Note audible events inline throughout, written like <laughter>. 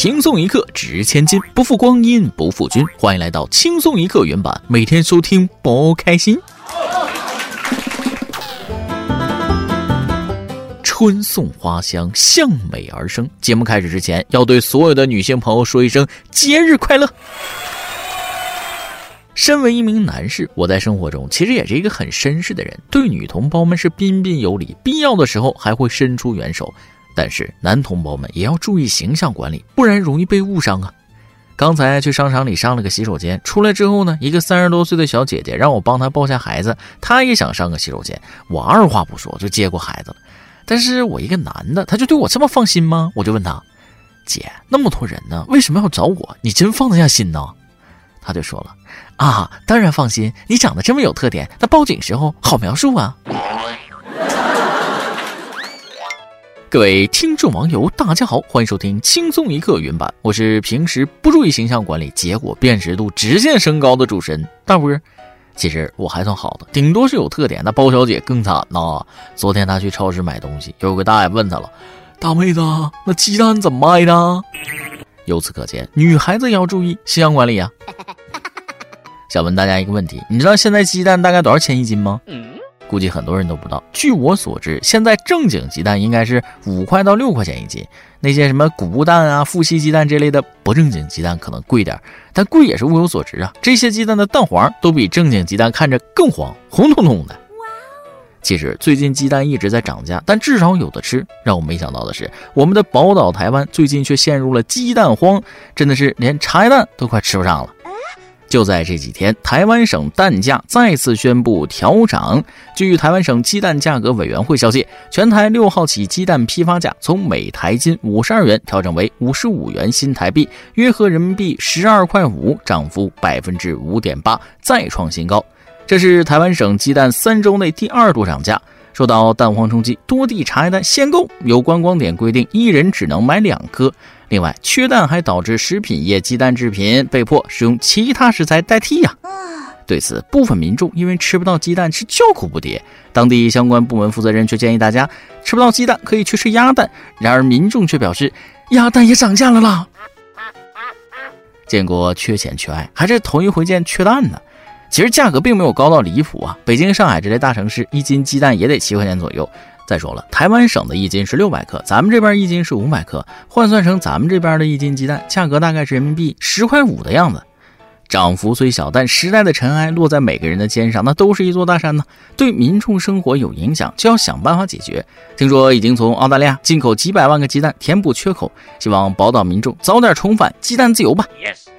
轻松一刻值千金，不负光阴不负君。欢迎来到轻松一刻原版，每天收听不开心。春送花香，向美而生。节目开始之前，要对所有的女性朋友说一声节日快乐。身为一名男士，我在生活中其实也是一个很绅士的人，对女同胞们是彬彬有礼，必要的时候还会伸出援手。但是男同胞们也要注意形象管理，不然容易被误伤啊！刚才去商场里上了个洗手间，出来之后呢，一个三十多岁的小姐姐让我帮她抱下孩子，她也想上个洗手间，我二话不说就接过孩子了。但是我一个男的，他就对我这么放心吗？我就问他：“姐，那么多人呢，为什么要找我？你真放得下心呢？”他就说了。啊，当然放心，你长得这么有特点，那报警时候好描述啊！各位听众网友，大家好，欢迎收听轻松一刻原版，我是平时不注意形象管理，结果辨识度直线升高的主持人大波。其实我还算好的，顶多是有特点，那包小姐更惨呐！昨天她去超市买东西，有个大爷问她了：“大妹子，那鸡蛋怎么卖的？” <laughs> 由此可见，女孩子也要注意形象管理啊！想问大家一个问题，你知道现在鸡蛋大概多少钱一斤吗？估计很多人都不知道。据我所知，现在正经鸡蛋应该是五块到六块钱一斤，那些什么谷物蛋啊、富硒鸡蛋这类的不正经鸡蛋可能贵点，但贵也是物有所值啊。这些鸡蛋的蛋黄都比正经鸡蛋看着更黄，红彤彤的。其实最近鸡蛋一直在涨价，但至少有的吃。让我没想到的是，我们的宝岛台湾最近却陷入了鸡蛋荒，真的是连茶叶蛋都快吃不上了。就在这几天，台湾省蛋价再次宣布调涨。据台湾省鸡蛋价格委员会消息，全台六号起鸡蛋批发价从每台斤五十二元调整为五十五元新台币，约合人民币十二块五，涨幅百分之五点八，再创新高。这是台湾省鸡蛋三周内第二度涨价。受到蛋荒冲击，多地茶叶蛋限购，有观光点规定一人只能买两颗。另外，缺蛋还导致食品业鸡蛋制品被迫使用其他食材代替呀。对此，部分民众因为吃不到鸡蛋是叫苦不迭。当地相关部门负责人却建议大家吃不到鸡蛋可以去吃鸭蛋。然而，民众却表示鸭蛋也涨价了啦。建国缺钱缺爱，还是头一回见缺蛋呢。其实价格并没有高到离谱啊，北京、上海这类大城市一斤鸡蛋也得七块钱左右。再说了，台湾省的一斤是六百克，咱们这边一斤是五百克，换算成咱们这边的一斤鸡蛋，价格大概是人民币十块五的样子。涨幅虽小，但时代的尘埃落在每个人的肩上，那都是一座大山呢。对民众生活有影响，就要想办法解决。听说已经从澳大利亚进口几百万个鸡蛋，填补缺口，希望宝岛民众早点重返鸡蛋自由吧。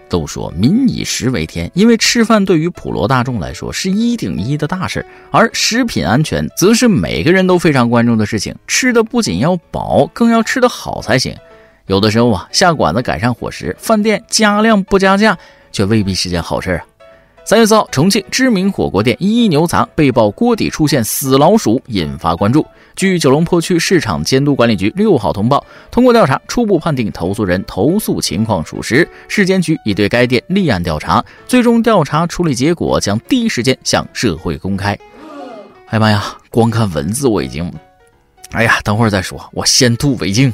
都说民以食为天，因为吃饭对于普罗大众来说是一顶一的大事，而食品安全则是每个人都非常关注的事情。吃的不仅要饱，更要吃得好才行。有的时候啊，下馆子改善伙食，饭店加量不加价，却未必是件好事啊。三月四号，重庆知名火锅店一一牛杂被曝锅底出现死老鼠，引发关注。据九龙坡区市场监督管理局六号通报，通过调查，初步判定投诉人投诉情况属实，市监局已对该店立案调查，最终调查处理结果将第一时间向社会公开。哎妈呀，光看文字我已经……哎呀，等会儿再说，我先吐为敬。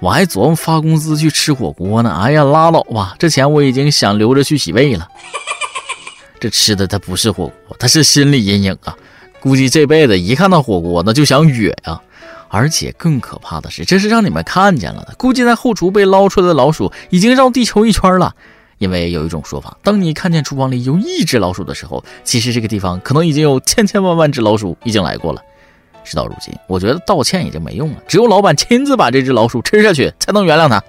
我还琢磨发工资去吃火锅呢。哎呀，拉倒吧，这钱我已经想留着去洗胃了。<laughs> 这吃的它不是火锅，它是心理阴影啊！估计这辈子一看到火锅，那就想哕呀。而且更可怕的是，这是让你们看见了的。估计在后厨被捞出来的老鼠已经绕地球一圈了。因为有一种说法，当你看见厨房里有一只老鼠的时候，其实这个地方可能已经有千千万万只老鼠已经来过了。事到如今，我觉得道歉已经没用了，只有老板亲自把这只老鼠吃下去，才能原谅他。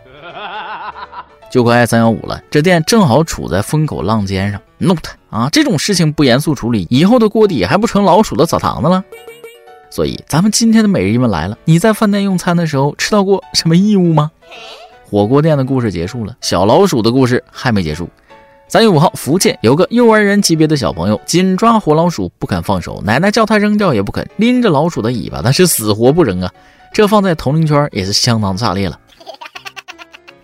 <laughs> 就快三幺五了，这店正好处在风口浪尖上，弄他啊！这种事情不严肃处理，以后的锅底还不成老鼠的澡堂子了。所以，咱们今天的每日一问来了：你在饭店用餐的时候吃到过什么异物吗？火锅店的故事结束了，小老鼠的故事还没结束。三月五号，福建有个幼儿园级别的小朋友紧抓活老鼠不肯放手，奶奶叫他扔掉也不肯，拎着老鼠的尾巴，那是死活不扔啊！这放在同龄圈也是相当炸裂了。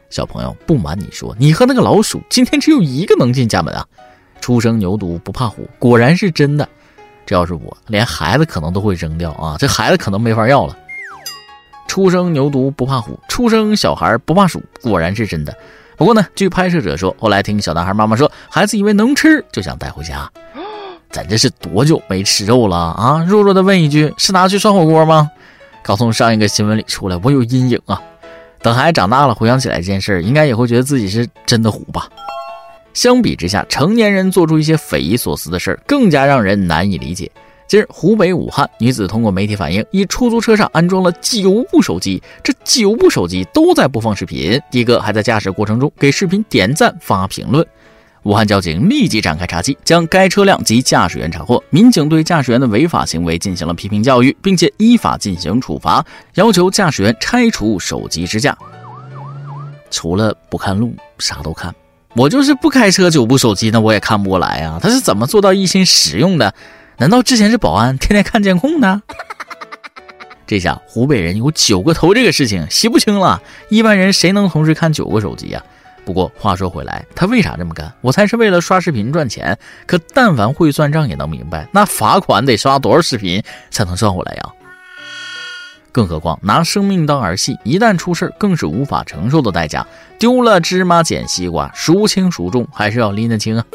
小朋友，不瞒你说，你和那个老鼠今天只有一个能进家门啊！初生牛犊不怕虎，果然是真的。这要是我，连孩子可能都会扔掉啊！这孩子可能没法要了。初生牛犊不怕虎，初生小孩不怕鼠，果然是真的。不过呢，据拍摄者说，后来听小男孩妈妈说，孩子以为能吃，就想带回家。咱这是多久没吃肉了啊？弱弱的问一句，是拿去涮火锅吗？刚从上一个新闻里出来，我有阴影啊。等孩子长大了，回想起来这件事儿，应该也会觉得自己是真的虎吧。相比之下，成年人做出一些匪夷所思的事儿，更加让人难以理解。近日，湖北武汉女子通过媒体反映，一出租车上安装了九部手机，这九部手机都在播放视频，的哥还在驾驶过程中给视频点赞发评论。武汉交警立即展开查缉，将该车辆及驾驶员查获。民警对驾驶员的违法行为进行了批评教育，并且依法进行处罚，要求驾驶员拆除手机支架。除了不看路，啥都看。我就是不开车，九部手机，那我也看不过来啊！他是怎么做到一心使用的？难道之前是保安，天天看监控呢？<laughs> 这下湖北人有九个头，这个事情洗不清了。一般人谁能同时看九个手机呀？不过话说回来，他为啥这么干？我猜是为了刷视频赚钱。可但凡会算账也能明白，那罚款得刷多少视频才能赚回来呀？更何况拿生命当儿戏，一旦出事更是无法承受的代价。丢了芝麻捡西瓜，孰轻孰重还是要拎得清啊。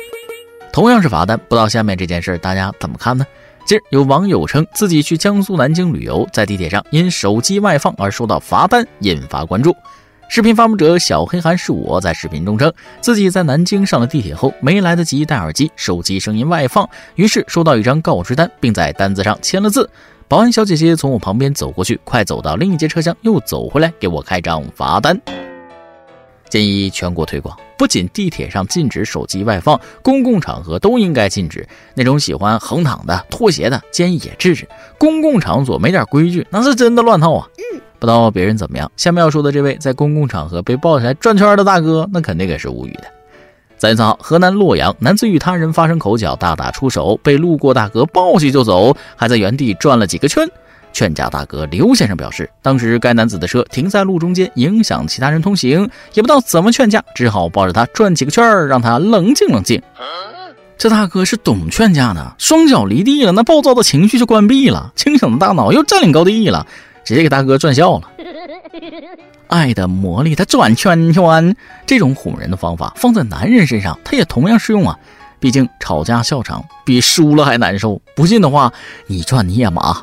同样是罚单，不知道下面这件事大家怎么看呢？近日有网友称自己去江苏南京旅游，在地铁上因手机外放而收到罚单，引发关注。视频发布者小黑韩是我在视频中称，自己在南京上了地铁后没来得及戴耳机，手机声音外放，于是收到一张告知单，并在单子上签了字。保安小姐姐从我旁边走过去，快走到另一节车厢，又走回来给我开张罚单。建议全国推广，不仅地铁上禁止手机外放，公共场合都应该禁止。那种喜欢横躺的、拖鞋的，建议也制止。公共场所没点规矩，那是真的乱套啊！嗯不知道别人怎么样。下面要说的这位在公共场合被抱起来转圈的大哥，那肯定也是无语的。三月四号，河南洛阳男子与他人发生口角，大打出手，被路过大哥抱起就走，还在原地转了几个圈。劝架大哥刘先生表示，当时该男子的车停在路中间，影响其他人通行，也不知道怎么劝架，只好抱着他转几个圈儿，让他冷静冷静。这大哥是懂劝架的，双脚离地了，那暴躁的情绪就关闭了，清醒的大脑又占领高地了，直接给大哥转笑了。<laughs> 爱的魔力，它转圈圈，这种哄人的方法放在男人身上，它也同样适用啊。毕竟吵架笑场比输了还难受。不信的话，你转你也麻。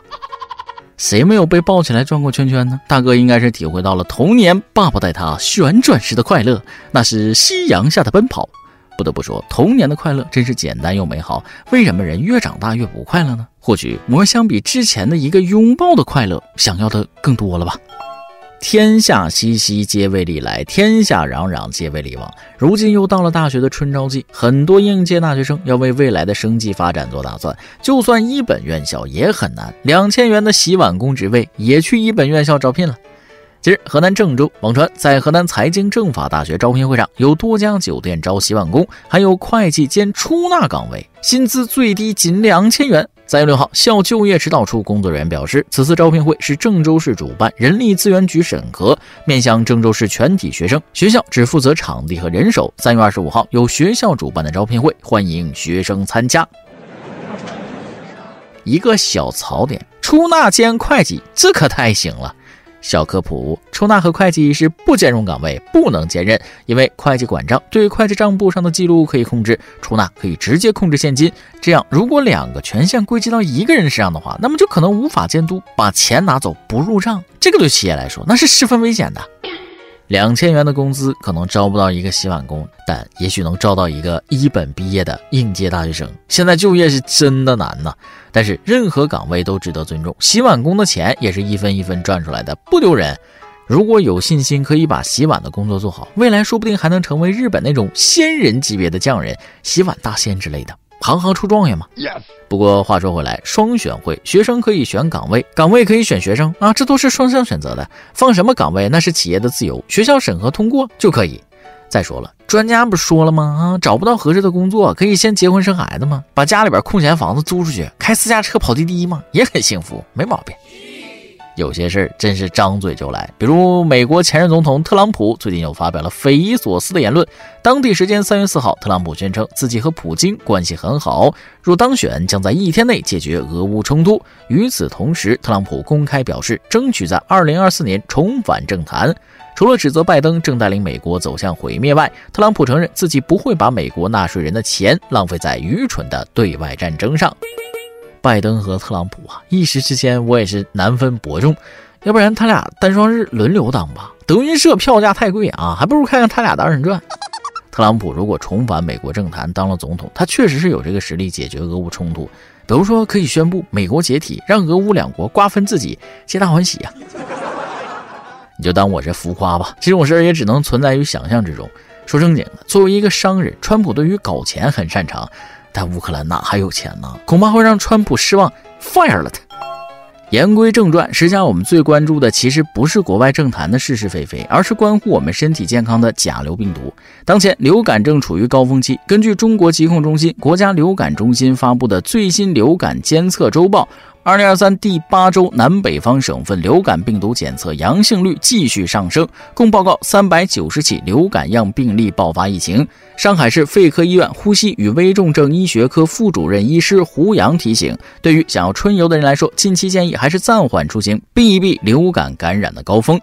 谁没有被抱起来转过圈圈呢？大哥应该是体会到了童年爸爸带他旋转时的快乐，那是夕阳下的奔跑。不得不说，童年的快乐真是简单又美好。为什么人越长大越不快乐呢？或许我相比之前的一个拥抱的快乐，想要的更多了吧。天下熙熙，皆为利来；天下攘攘，皆为利往。如今又到了大学的春招季，很多应届大学生要为未来的生计发展做打算。就算一本院校也很难，两千元的洗碗工职位也去一本院校招聘了。今日，河南郑州网传，在河南财经政法大学招聘会上，有多家酒店招洗碗工，还有会计兼出纳岗位，薪资最低仅两千元。三月六号，校就业指导处工作人员表示，此次招聘会是郑州市主办，人力资源局审核，面向郑州市全体学生，学校只负责场地和人手。三月二十五号，有学校主办的招聘会，欢迎学生参加。一个小槽点：出纳兼会计，这可太行了。小科普：出纳和会计是不兼容岗位，不能兼任。因为会计管账，对会计账簿上的记录可以控制；出纳可以直接控制现金。这样，如果两个权限归集到一个人身上的话，那么就可能无法监督，把钱拿走不入账。这个对企业来说，那是十分危险的。两千元的工资可能招不到一个洗碗工，但也许能招到一个一本毕业的应届大学生。现在就业是真的难呐，但是任何岗位都值得尊重。洗碗工的钱也是一分一分赚出来的，不丢人。如果有信心可以把洗碗的工作做好，未来说不定还能成为日本那种仙人级别的匠人，洗碗大仙之类的。行行出状元嘛。不过话说回来，双选会，学生可以选岗位，岗位可以选学生啊，这都是双向选择的。放什么岗位那是企业的自由，学校审核通过就可以。再说了，专家不是说了吗？啊，找不到合适的工作，可以先结婚生孩子吗？把家里边空闲房子租出去，开私家车跑滴滴吗？也很幸福，没毛病。有些事儿真是张嘴就来，比如美国前任总统特朗普最近又发表了匪夷所思的言论。当地时间三月四号，特朗普宣称自己和普京关系很好，若当选将在一天内解决俄乌冲突。与此同时，特朗普公开表示争取在二零二四年重返政坛。除了指责拜登正带领美国走向毁灭外，特朗普承认自己不会把美国纳税人的钱浪费在愚蠢的对外战争上。拜登和特朗普啊，一时之间我也是难分伯仲。要不然他俩单双日轮流当吧？德云社票价太贵啊，还不如看看他俩的二人转。特朗普如果重返美国政坛当了总统，他确实是有这个实力解决俄乌冲突。比如说，可以宣布美国解体，让俄乌两国瓜分自己，皆大欢喜呀。你就当我是浮夸吧，这种事儿也只能存在于想象之中。说正经的，作为一个商人，川普对于搞钱很擅长。但乌克兰哪还有钱呢？恐怕会让川普失望，fire 了他。言归正传，实际上我们最关注的其实不是国外政坛的是是非非，而是关乎我们身体健康的甲流病毒。当前流感正处于高峰期，根据中国疾控中心、国家流感中心发布的最新流感监测周报。二零二三第八周，南北方省份流感病毒检测阳性率继续上升，共报告三百九十起流感样病例爆发疫情。上海市肺科医院呼吸与危重症医学科副主任医师胡杨提醒，对于想要春游的人来说，近期建议还是暂缓出行，避一避流感感染的高峰。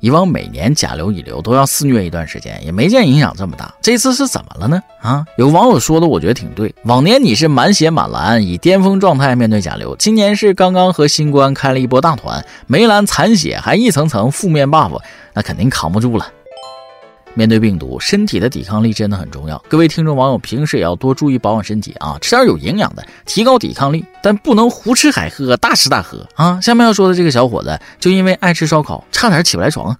以往每年甲流乙流都要肆虐一段时间，也没见影响这么大。这次是怎么了呢？啊，有网友说的，我觉得挺对。往年你是满血满蓝，以巅峰状态面对甲流，今年是刚刚和新冠开了一波大团，没蓝残血，还一层层负面 buff，那肯定扛不住了。面对病毒，身体的抵抗力真的很重要。各位听众网友，平时也要多注意保养身体啊，吃点有营养的，提高抵抗力。但不能胡吃海喝、大吃大喝啊！下面要说的这个小伙子，就因为爱吃烧烤，差点起不来床。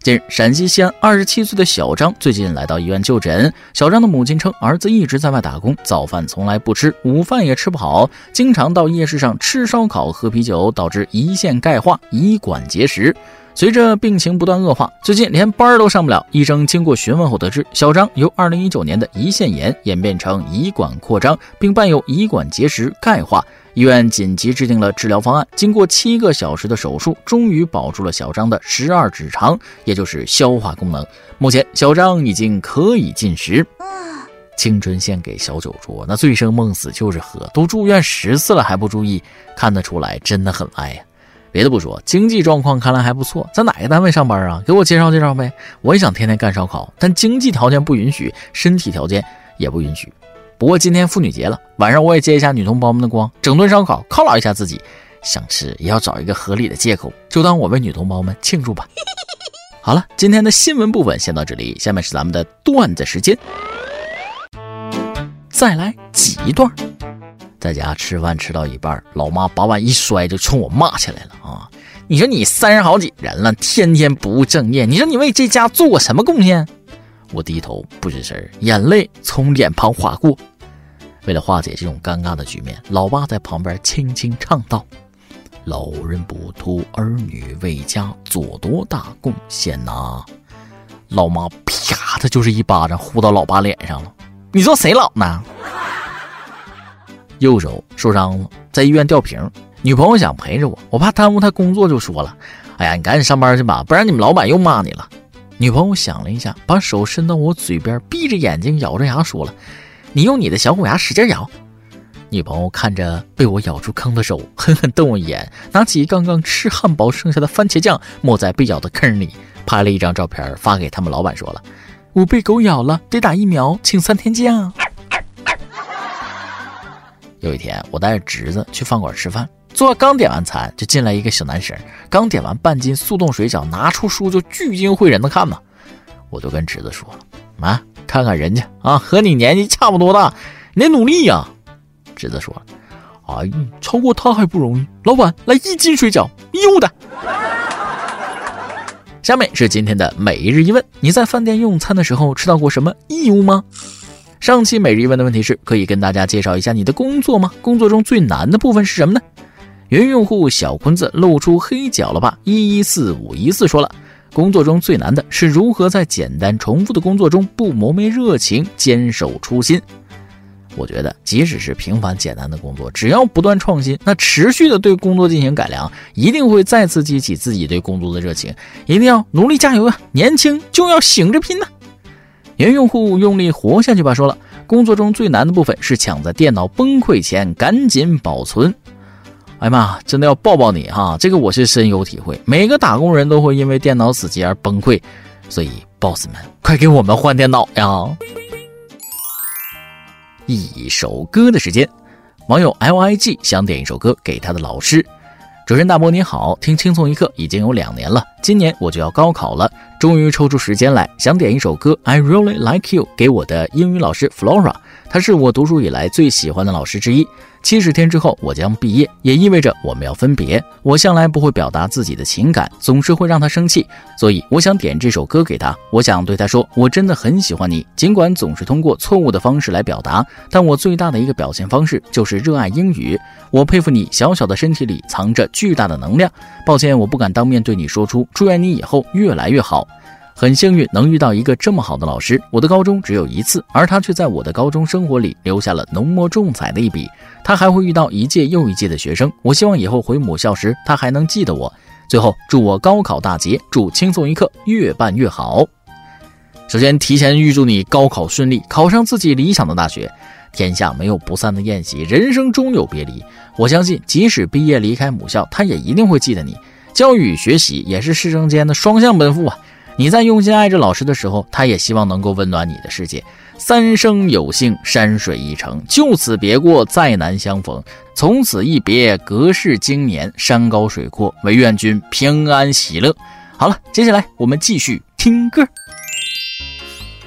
近日，陕西西安二十七岁的小张最近来到医院就诊。小张的母亲称，儿子一直在外打工，早饭从来不吃，午饭也吃不好，经常到夜市上吃烧烤、喝啤酒，导致胰腺钙化、胰管结石。随着病情不断恶化，最近连班都上不了。医生经过询问后得知，小张由2019年的胰腺炎演变成胰管扩张，并伴有胰管结石、钙化。医院紧急制定了治疗方案，经过七个小时的手术，终于保住了小张的十二指肠，也就是消化功能。目前，小张已经可以进食。青春献给小酒桌，那醉生梦死就是喝。都住院十次了还不注意，看得出来真的很爱呀。别的不说，经济状况看来还不错，在哪个单位上班啊？给我介绍介绍呗！我也想天天干烧烤，但经济条件不允许，身体条件也不允许。不过今天妇女节了，晚上我也接一下女同胞们的光，整顿烧烤犒劳一下自己。想吃也要找一个合理的借口，就当我为女同胞们庆祝吧。<laughs> 好了，今天的新闻部分先到这里，下面是咱们的段子时间，再来挤一段。在家吃饭吃到一半，老妈把碗一摔，就冲我骂起来了啊！你说你三十好几人了，天天不务正业，你说你为这家做过什么贡献？我低头不吱声，眼泪从脸庞划过。为了化解这种尴尬的局面，老爸在旁边轻轻唱道：“老人不图儿女为家做多大贡献呐！”老妈啪的就是一巴掌呼到老爸脸上了。你说谁老呢？右手受伤了，在医院吊瓶。女朋友想陪着我，我怕耽误她工作，就说了：“哎呀，你赶紧上班去吧，不然你们老板又骂你了。”女朋友想了一下，把手伸到我嘴边，闭着眼睛，咬着牙说了：“你用你的小虎牙使劲咬。”女朋友看着被我咬出坑的手，狠狠瞪我一眼，拿起刚刚吃汉堡剩下的番茄酱抹在被咬的坑里，拍了一张照片发给他们老板，说了：“我被狗咬了，得打疫苗，请三天假。”有一天，我带着侄子去饭馆吃饭，做刚点完餐，就进来一个小男生，刚点完半斤速冻水饺，拿出书就聚精会神的看嘛。我就跟侄子说了：“啊，看看人家啊，和你年纪差不多大，你得努力呀。”侄子说：“哎，超过他还不容易。”老板，来一斤水饺，有的。下面是今天的每日一问：你在饭店用餐的时候吃到过什么异物吗？上期每日一问的问题是：可以跟大家介绍一下你的工作吗？工作中最难的部分是什么呢？云用户小坤子露出黑脚了吧？一一四五一四说了，工作中最难的是如何在简单重复的工作中不磨灭热情，坚守初心。我觉得，即使是平凡简单的工作，只要不断创新，那持续的对工作进行改良，一定会再次激起自己对工作的热情。一定要努力加油啊！年轻就要醒着拼呐！原用户用力活下去吧。说了，工作中最难的部分是抢在电脑崩溃前赶紧保存。哎呀妈，真的要抱抱你哈！这个我是深有体会，每个打工人都会因为电脑死机而崩溃，所以 boss 们快给我们换电脑呀！一首歌的时间，网友 L I G 想点一首歌给他的老师。主持人大伯你好，听轻松一刻已经有两年了，今年我就要高考了，终于抽出时间来想点一首歌 I really like you 给我的英语老师 Flora，他是我读书以来最喜欢的老师之一。七十天之后我将毕业，也意味着我们要分别。我向来不会表达自己的情感，总是会让他生气，所以我想点这首歌给他。我想对他说，我真的很喜欢你，尽管总是通过错误的方式来表达，但我最大的一个表现方式就是热爱英语。我佩服你，小小的身体里藏着巨大的能量。抱歉，我不敢当面对你说出，祝愿你以后越来越好。很幸运能遇到一个这么好的老师。我的高中只有一次，而他却在我的高中生活里留下了浓墨重彩的一笔。他还会遇到一届又一届的学生。我希望以后回母校时，他还能记得我。最后，祝我高考大捷，祝轻松一刻越办越好。首先，提前预祝你高考顺利，考上自己理想的大学。天下没有不散的宴席，人生终有别离。我相信，即使毕业离开母校，他也一定会记得你。教育与学习也是师生间的双向奔赴啊。你在用心爱着老师的时候，他也希望能够温暖你的世界。三生有幸，山水一程，就此别过，再难相逢。从此一别，隔世经年，山高水阔，唯愿君平安喜乐。好了，接下来我们继续听歌。